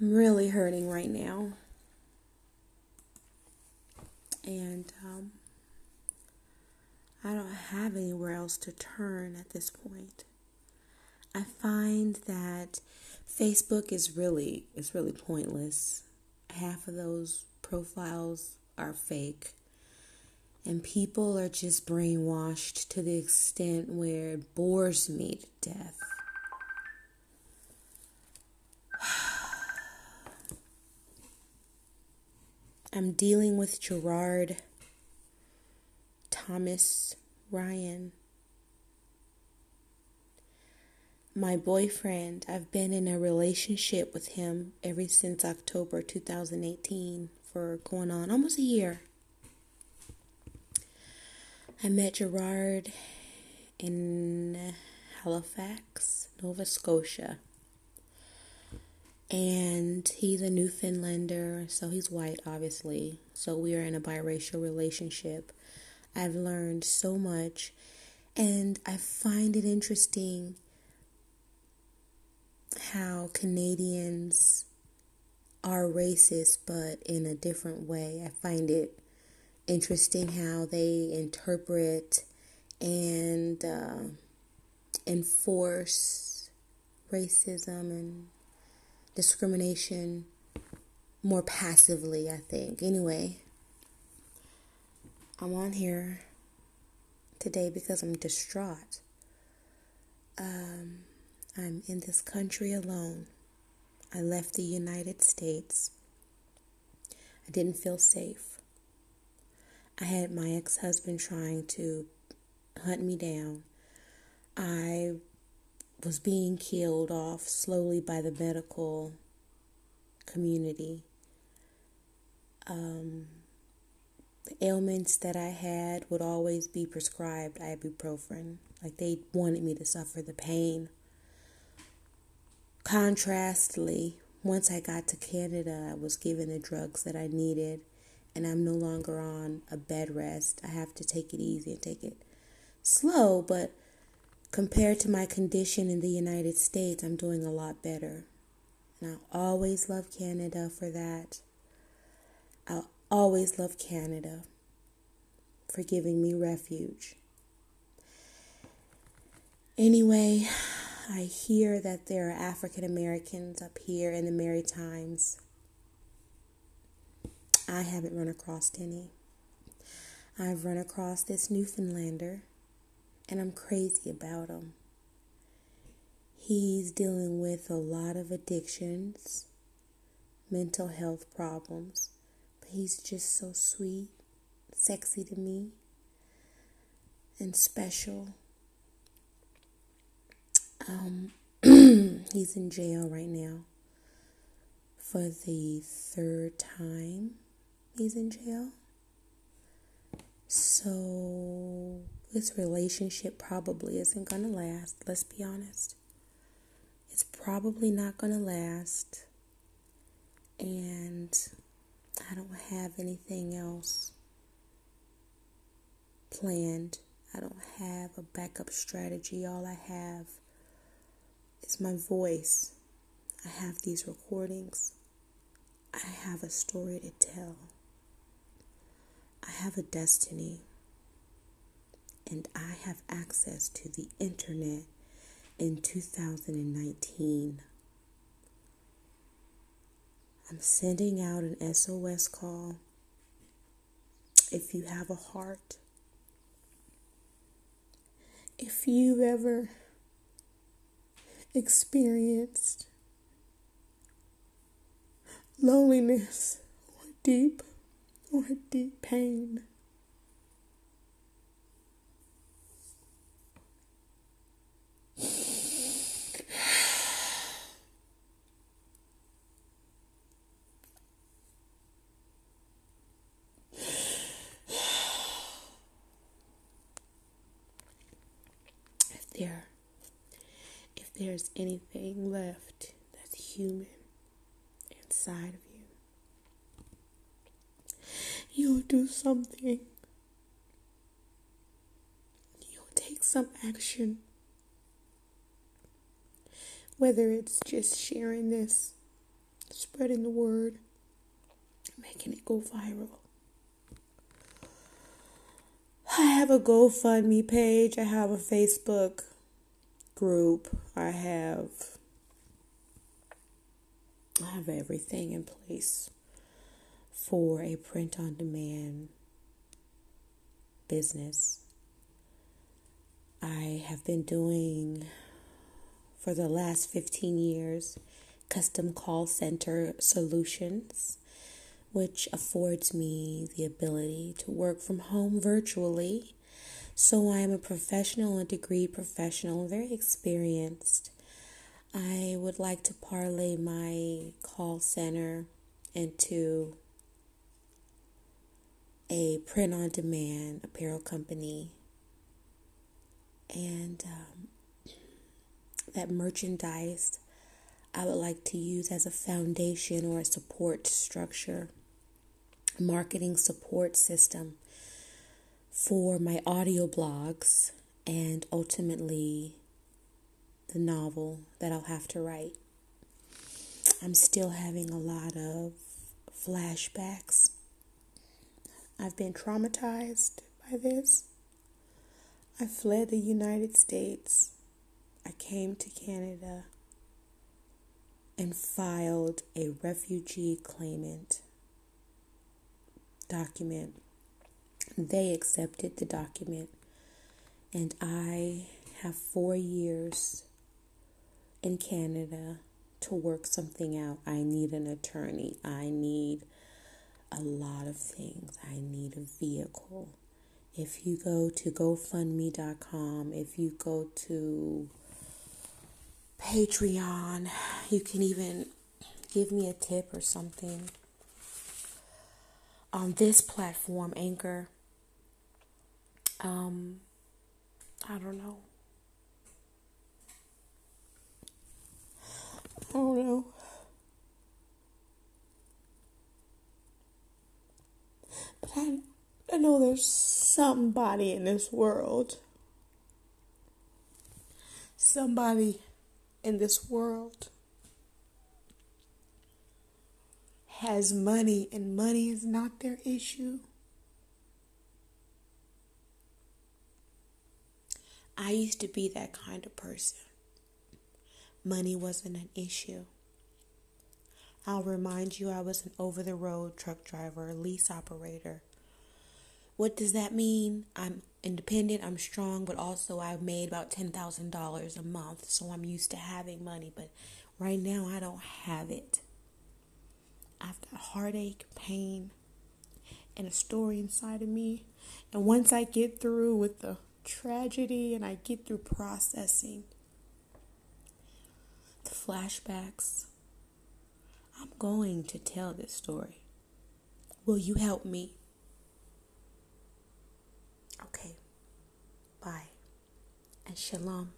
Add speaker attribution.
Speaker 1: I'm really hurting right now. And um, I don't have anywhere else to turn at this point. I find that Facebook is really is really pointless. Half of those profiles are fake. And people are just brainwashed to the extent where it bores me to death. I'm dealing with Gerard Thomas Ryan. My boyfriend, I've been in a relationship with him ever since October 2018 for going on almost a year. I met Gerard in Halifax, Nova Scotia. And he's a Newfoundlander, so he's white, obviously. So we are in a biracial relationship. I've learned so much, and I find it interesting how Canadians are racist, but in a different way. I find it interesting how they interpret and uh, enforce racism and discrimination more passively, I think. Anyway, I'm on here today because I'm distraught. Um, I'm in this country alone. I left the United States. I didn't feel safe. I had my ex husband trying to hunt me down. I was being killed off slowly by the medical community. Um, the ailments that I had would always be prescribed ibuprofen. Like they wanted me to suffer the pain. Contrastly, once I got to Canada, I was given the drugs that I needed and I'm no longer on a bed rest. I have to take it easy and take it slow, but compared to my condition in the United States, I'm doing a lot better. And I always love Canada for that. I'll always love Canada for giving me refuge. Anyway, I hear that there are African Americans up here in the Maritimes I haven't run across any. I've run across this Newfoundlander, and I'm crazy about him. He's dealing with a lot of addictions, mental health problems, but he's just so sweet, sexy to me, and special. Um, he's in jail right now for the third time he's in jail. So, this relationship probably isn't going to last. Let's be honest. It's probably not going to last. And I don't have anything else planned. I don't have a backup strategy. All I have is my voice. I have these recordings. I have a story to tell. I have a destiny and I have access to the internet in 2019. I'm sending out an SOS call. If you have a heart, if you've ever experienced loneliness or deep or deep pain. If there if there's anything left that's human inside of you you'll do something. You'll take some action. Whether it's just sharing this spreading the word, making it go viral. I have a GoFundMe page, I have a Facebook group, I have I have everything in place for a print on demand business. I have been doing for the last 15 years custom call center solutions, which affords me the ability to work from home virtually. So I am a professional, a degree professional, very experienced. I would like to parlay my call center into a print on demand apparel company. And um, that merchandise I would like to use as a foundation or a support structure, marketing support system for my audio blogs and ultimately the novel that I'll have to write. I'm still having a lot of flashbacks. I've been traumatized by this. I fled the United States I came to Canada and filed a refugee claimant document. They accepted the document, and I have four years in Canada to work something out. I need an attorney. I need a lot of things. I need a vehicle. If you go to GoFundMe.com, if you go to Patreon. You can even give me a tip or something. On this platform, Anchor, um, I don't know. I don't know. But I, I know there's somebody in this world. Somebody in this world has money and money is not their issue. I used to be that kind of person. Money wasn't an issue. I'll remind you I was an over the road truck driver, lease operator. What does that mean? I'm independent, I'm strong, but also I made about $10,000 a month, so I'm used to having money. But right now, I don't have it. I've got heartache, pain, and a story inside of me. And once I get through with the tragedy and I get through processing the flashbacks, I'm going to tell this story. Will you help me? Okay. Bye. And shalom.